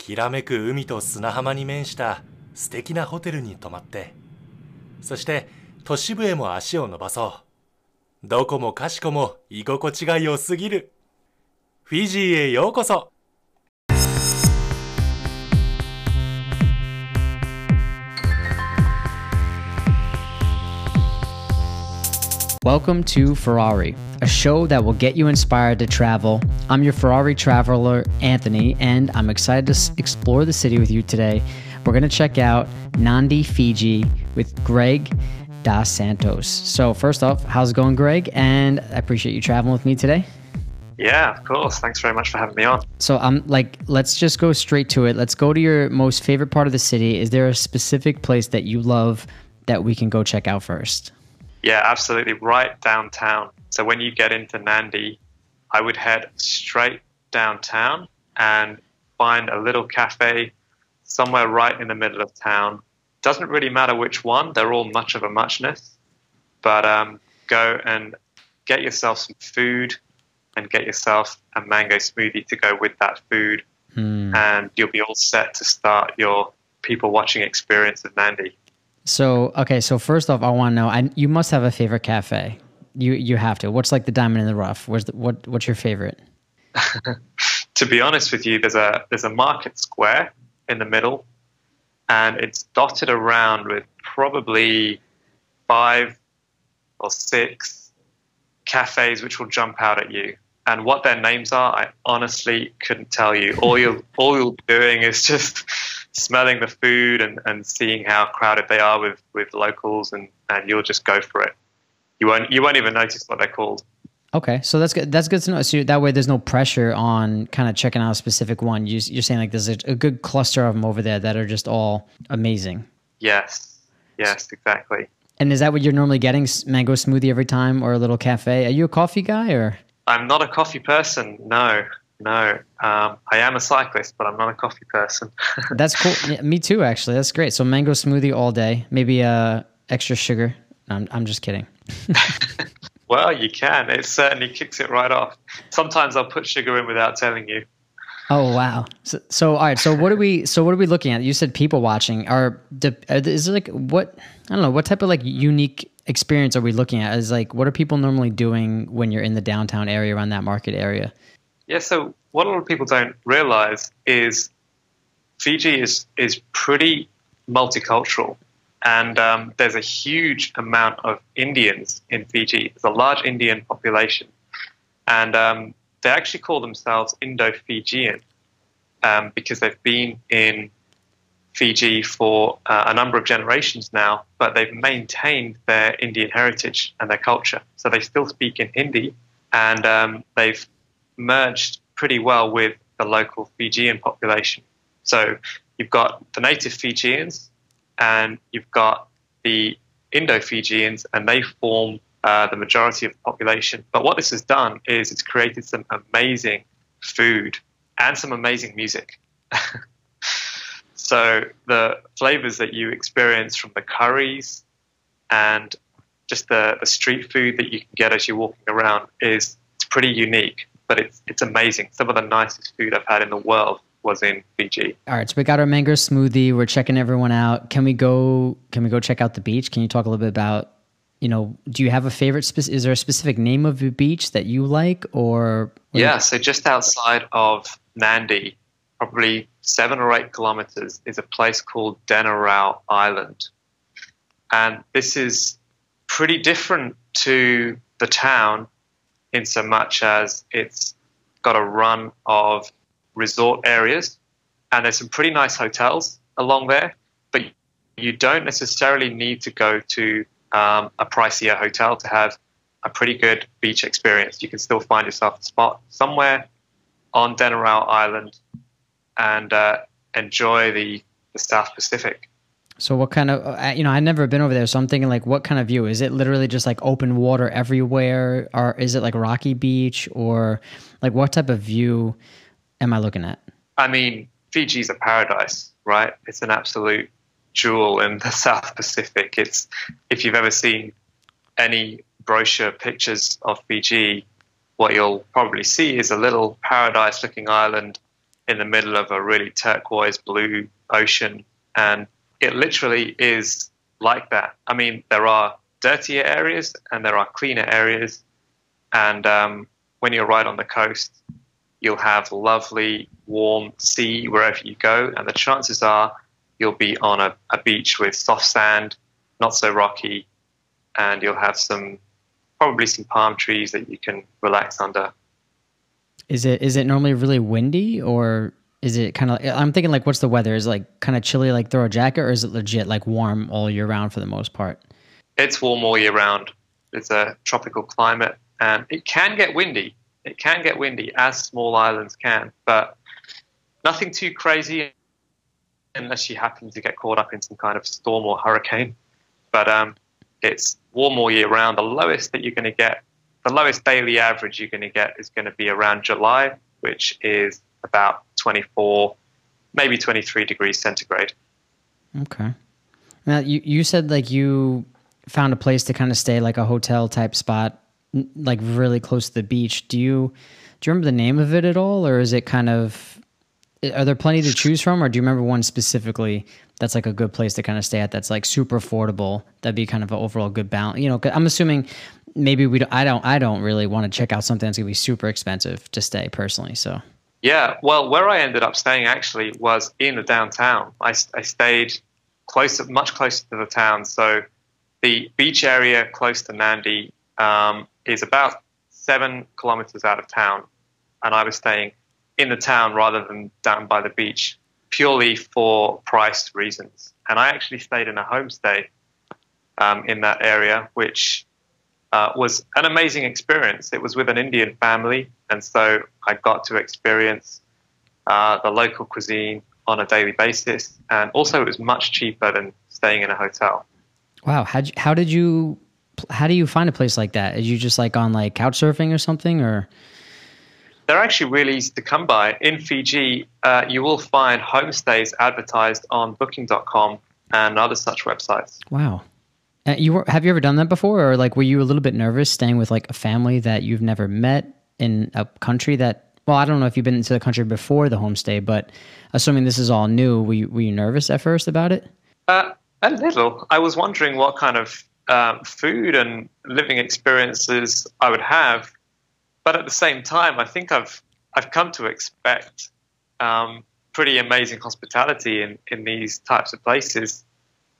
きらめく海と砂浜に面した素敵なホテルに泊まって。そして都市部へも足を伸ばそう。どこもかしこも居心地が良すぎる。フィジーへようこそ。Welcome to Furary, a show that will get you inspired to travel. I'm your Furary traveler, Anthony, and I'm excited to explore the city with you today. We're going to check out Nandi, Fiji with Greg Dos Santos. So, first off, how's it going, Greg? And I appreciate you traveling with me today. Yeah, of course. Thanks very much for having me on. So, I'm like, let's just go straight to it. Let's go to your most favorite part of the city. Is there a specific place that you love that we can go check out first? Yeah, absolutely. Right downtown. So when you get into Nandi, I would head straight downtown and find a little cafe somewhere right in the middle of town. Doesn't really matter which one, they're all much of a muchness. But um, go and get yourself some food and get yourself a mango smoothie to go with that food. Hmm. And you'll be all set to start your people watching experience of Nandi. So okay, so first off, I want to know. I, you must have a favorite cafe. You you have to. What's like the diamond in the rough? Where's the, what what's your favorite? to be honest with you, there's a there's a market square in the middle, and it's dotted around with probably five or six cafes which will jump out at you. And what their names are, I honestly couldn't tell you. All you all you're doing is just smelling the food and, and seeing how crowded they are with, with locals, and, and you'll just go for it. You won't you won't even notice what they're called. Okay, so that's good. That's good to know. So that way, there's no pressure on kind of checking out a specific one. You, you're saying like there's a, a good cluster of them over there that are just all amazing. Yes, yes, exactly. And is that what you're normally getting? Mango smoothie every time, or a little cafe? Are you a coffee guy, or I'm not a coffee person. No, no. Um, I am a cyclist, but I'm not a coffee person. that's cool? Yeah, me too, actually. That's great. So mango smoothie all day, maybe uh extra sugar. I'm I'm just kidding. well, you can. It certainly kicks it right off. Sometimes I'll put sugar in without telling you. Oh wow! So, so all right. So what are we? So what are we looking at? You said people watching. Are, is it like what? I don't know. What type of like unique experience are we looking at? Is like what are people normally doing when you're in the downtown area around that market area? Yeah. So what a lot of people don't realize is Fiji is is pretty multicultural, and um, there's a huge amount of Indians in Fiji. There's a large Indian population, and um, they actually call themselves Indo-Fijian um, because they've been in Fiji for uh, a number of generations now, but they've maintained their Indian heritage and their culture. So they still speak in Hindi, and um, they've merged pretty well with the local Fijian population. So you've got the native Fijians, and you've got the Indo-Fijians, and they form uh, the majority of the population. But what this has done is it's created some amazing food and some amazing music. so the flavors that you experience from the curries and just the, the street food that you can get as you're walking around is it's pretty unique, but it's it's amazing. Some of the nicest food I've had in the world was in Fiji. All right. So we got our mango smoothie. We're checking everyone out. Can we go? Can we go check out the beach? Can you talk a little bit about? You know, do you have a favorite? Spec- is there a specific name of the beach that you like, or Yeah, so just outside of Nandi, probably seven or eight kilometers, is a place called Denarau Island. And this is pretty different to the town in so much as it's got a run of resort areas and there's some pretty nice hotels along there, but you don't necessarily need to go to um, a pricier hotel to have a pretty good beach experience. You can still find yourself a spot somewhere on Denarau Island and uh, enjoy the, the South Pacific. So what kind of uh, you know I've never been over there, so I'm thinking like what kind of view is it? Literally just like open water everywhere, or is it like rocky beach, or like what type of view am I looking at? I mean, Fiji's a paradise, right? It's an absolute jewel in the South Pacific. It's if you've ever seen any brochure pictures of Fiji, what you'll probably see is a little paradise-looking island in the middle of a really turquoise blue ocean. And it literally is like that. I mean, there are dirtier areas and there are cleaner areas. And um, when you're right on the coast, you'll have lovely, warm sea wherever you go. And the chances are you'll be on a, a beach with soft sand, not so rocky, and you'll have some probably some palm trees that you can relax under. Is it is it normally really windy or is it kind of I'm thinking like what's the weather? Is it like kind of chilly like throw a jacket or is it legit like warm all year round for the most part? It's warm all year round. It's a tropical climate and it can get windy. It can get windy as small islands can, but nothing too crazy unless you happen to get caught up in some kind of storm or hurricane. But um, it's warm all year round. The lowest that you're going to get, the lowest daily average you're going to get is going to be around July, which is about 24, maybe 23 degrees centigrade. Okay. Now you you said like you found a place to kind of stay, like a hotel type spot, like really close to the beach. Do you do you remember the name of it at all, or is it kind of are there plenty to choose from, or do you remember one specifically that's like a good place to kind of stay at that's like super affordable? That'd be kind of an overall good balance. You know, I'm assuming maybe we don't, I don't I don't really want to check out something that's gonna be super expensive to stay personally. So yeah, well, where I ended up staying actually was in the downtown. I, I stayed close, much closer to the town. So the beach area close to Nadi um, is about seven kilometers out of town, and I was staying in the town rather than down by the beach purely for price reasons. And I actually stayed in a homestay um, in that area, which uh, was an amazing experience. It was with an Indian family, and so I got to experience uh, the local cuisine on a daily basis, and also it was much cheaper than staying in a hotel. Wow, how how did you how do you find a place like that? Are you just like on like couch surfing or something, or? They're actually really easy to come by. In Fiji, uh, you will find homestays advertised on Booking.com and other such websites. Wow. Uh, you were, have you ever done that before, or like were you a little bit nervous staying with like a family that you've never met in a country that? Well, I don't know if you've been to the country before the homestay, but assuming this is all new, were you, were you nervous at first about it? Uh, a little. I was wondering what kind of um, food and living experiences I would have, but at the same time, I think I've I've come to expect um, pretty amazing hospitality in, in these types of places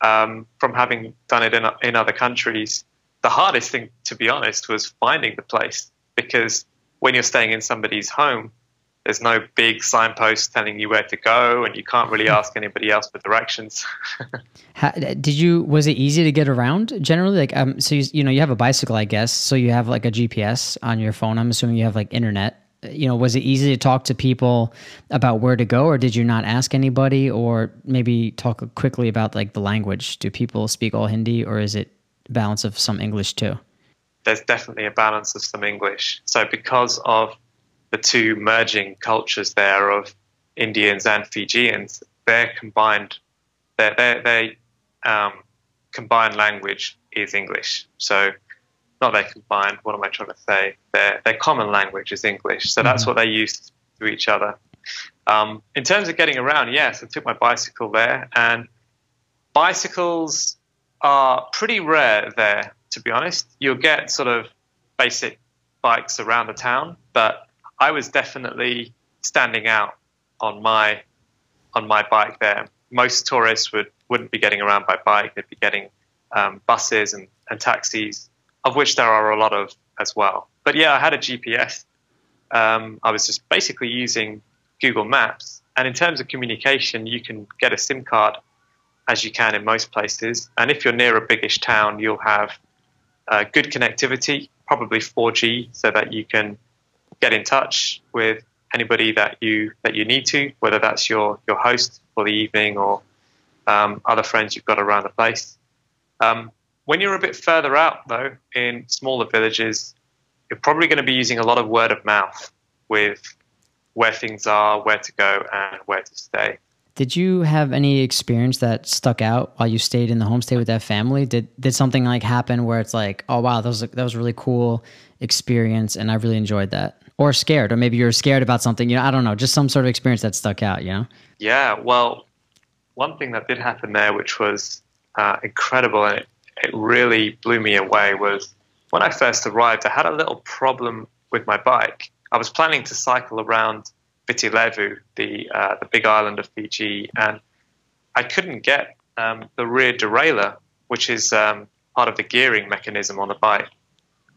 um, from having done it in, in other countries. The hardest thing, to be honest, was finding the place because when you're staying in somebody's home, there's no big signpost telling you where to go, and you can't really ask anybody else for directions. How, did you? Was it easy to get around generally? Like, um, so you, you know, you have a bicycle, I guess. So you have like a GPS on your phone. I'm assuming you have like internet you know, was it easy to talk to people about where to go, or did you not ask anybody, or maybe talk quickly about like the language? Do people speak all Hindi, or is it balance of some English too? There's definitely a balance of some English. So because of the two merging cultures there of Indians and Fijians, their combined, their their, their um, combined language is English. So not their combined, what am I trying to say? Their, their common language is English. So that's mm-hmm. what they use to each other. Um, in terms of getting around, yes, I took my bicycle there, and bicycles are pretty rare there, to be honest. You'll get sort of basic bikes around the town, but I was definitely standing out on my on my bike there. Most tourists would wouldn't be getting around by bike; they'd be getting um, buses and, and taxis of which there are a lot of as well. But yeah, I had a GPS. Um, I was just basically using Google Maps. And in terms of communication, you can get a SIM card as you can in most places. And if you're near a biggish town, you'll have uh, good connectivity, probably 4G, so that you can get in touch with anybody that you that you need to, whether that's your your host for the evening or um, other friends you've got around the place. Um, when you're a bit further out, though, in smaller villages, you're probably going to be using a lot of word of mouth with where things are, where to go, and where to stay. Did you have any experience that stuck out while you stayed in the homestay with that family? Did did something like happen where it's like, oh wow, that was that was a really cool experience, and I really enjoyed that? or scared, or maybe you're scared about something. You know, I don't know, just some sort of experience that stuck out. You know? Yeah. Well, one thing that did happen there, which was uh, incredible, and it, it really blew me away, was when I first arrived, I had a little problem with my bike. I was planning to cycle around Viti Levu, the uh, the big island of Fiji, and I couldn't get um, the rear derailleur, which is um, part of the gearing mechanism on the bike.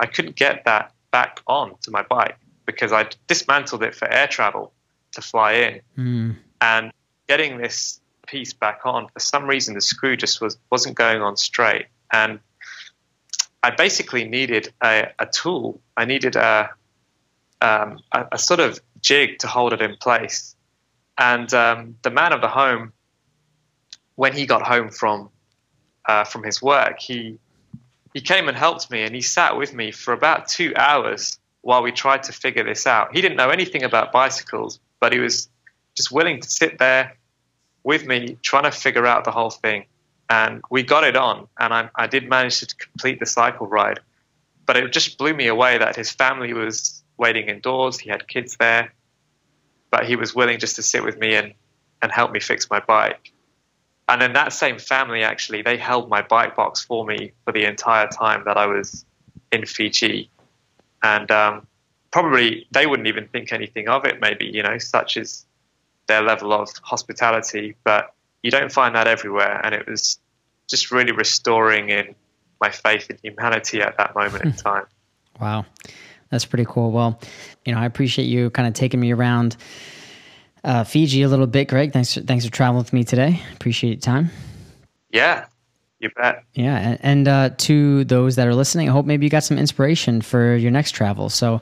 I couldn't get that back on to my bike because I dismantled it for air travel to fly in, Mm. and getting this piece back on for some reason the screw just was wasn't going on straight, and I basically needed a, a tool. I needed a, um, a a sort of jig to hold it in place, and um, the man of the home, when he got home from uh, from his work, he he came and helped me, and he sat with me for about two hours while we tried to figure this out. He didn't know anything about bicycles, but he was just willing to sit there with me, trying to figure out the whole thing. And we got it on, and I, I did manage to complete the cycle ride. But it just blew me away that his family was waiting indoors. He had kids there, but he was willing just to sit with me and, and help me fix my bike. And then that same family actually they held my bike box for me for the entire time that I was in Fiji, and um, probably they wouldn't even think anything of it. Maybe you know, such is their level of hospitality, but you don't find that everywhere. And it was just really restoring in my faith in humanity at that moment in time. Wow. That's pretty cool. Well, you know, I appreciate you kind of taking me around uh, Fiji a little bit, Greg. Thanks, thanks for traveling with me today. Appreciate your time. Yeah, you bet. Yeah, and, and uh, to those that are listening, I hope maybe you got some inspiration for your next travel. So,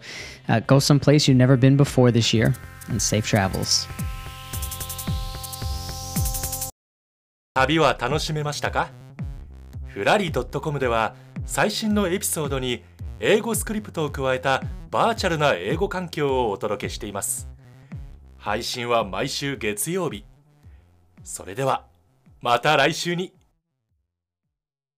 uh, go someplace you've never been before this year, and safe travels. 旅は楽しめましたか？フラリー .com では最新のエピソードに英語スクリプトを加えたバーチャルな英語環境をお届けしています。配信は毎週月曜日。それではまた来週に。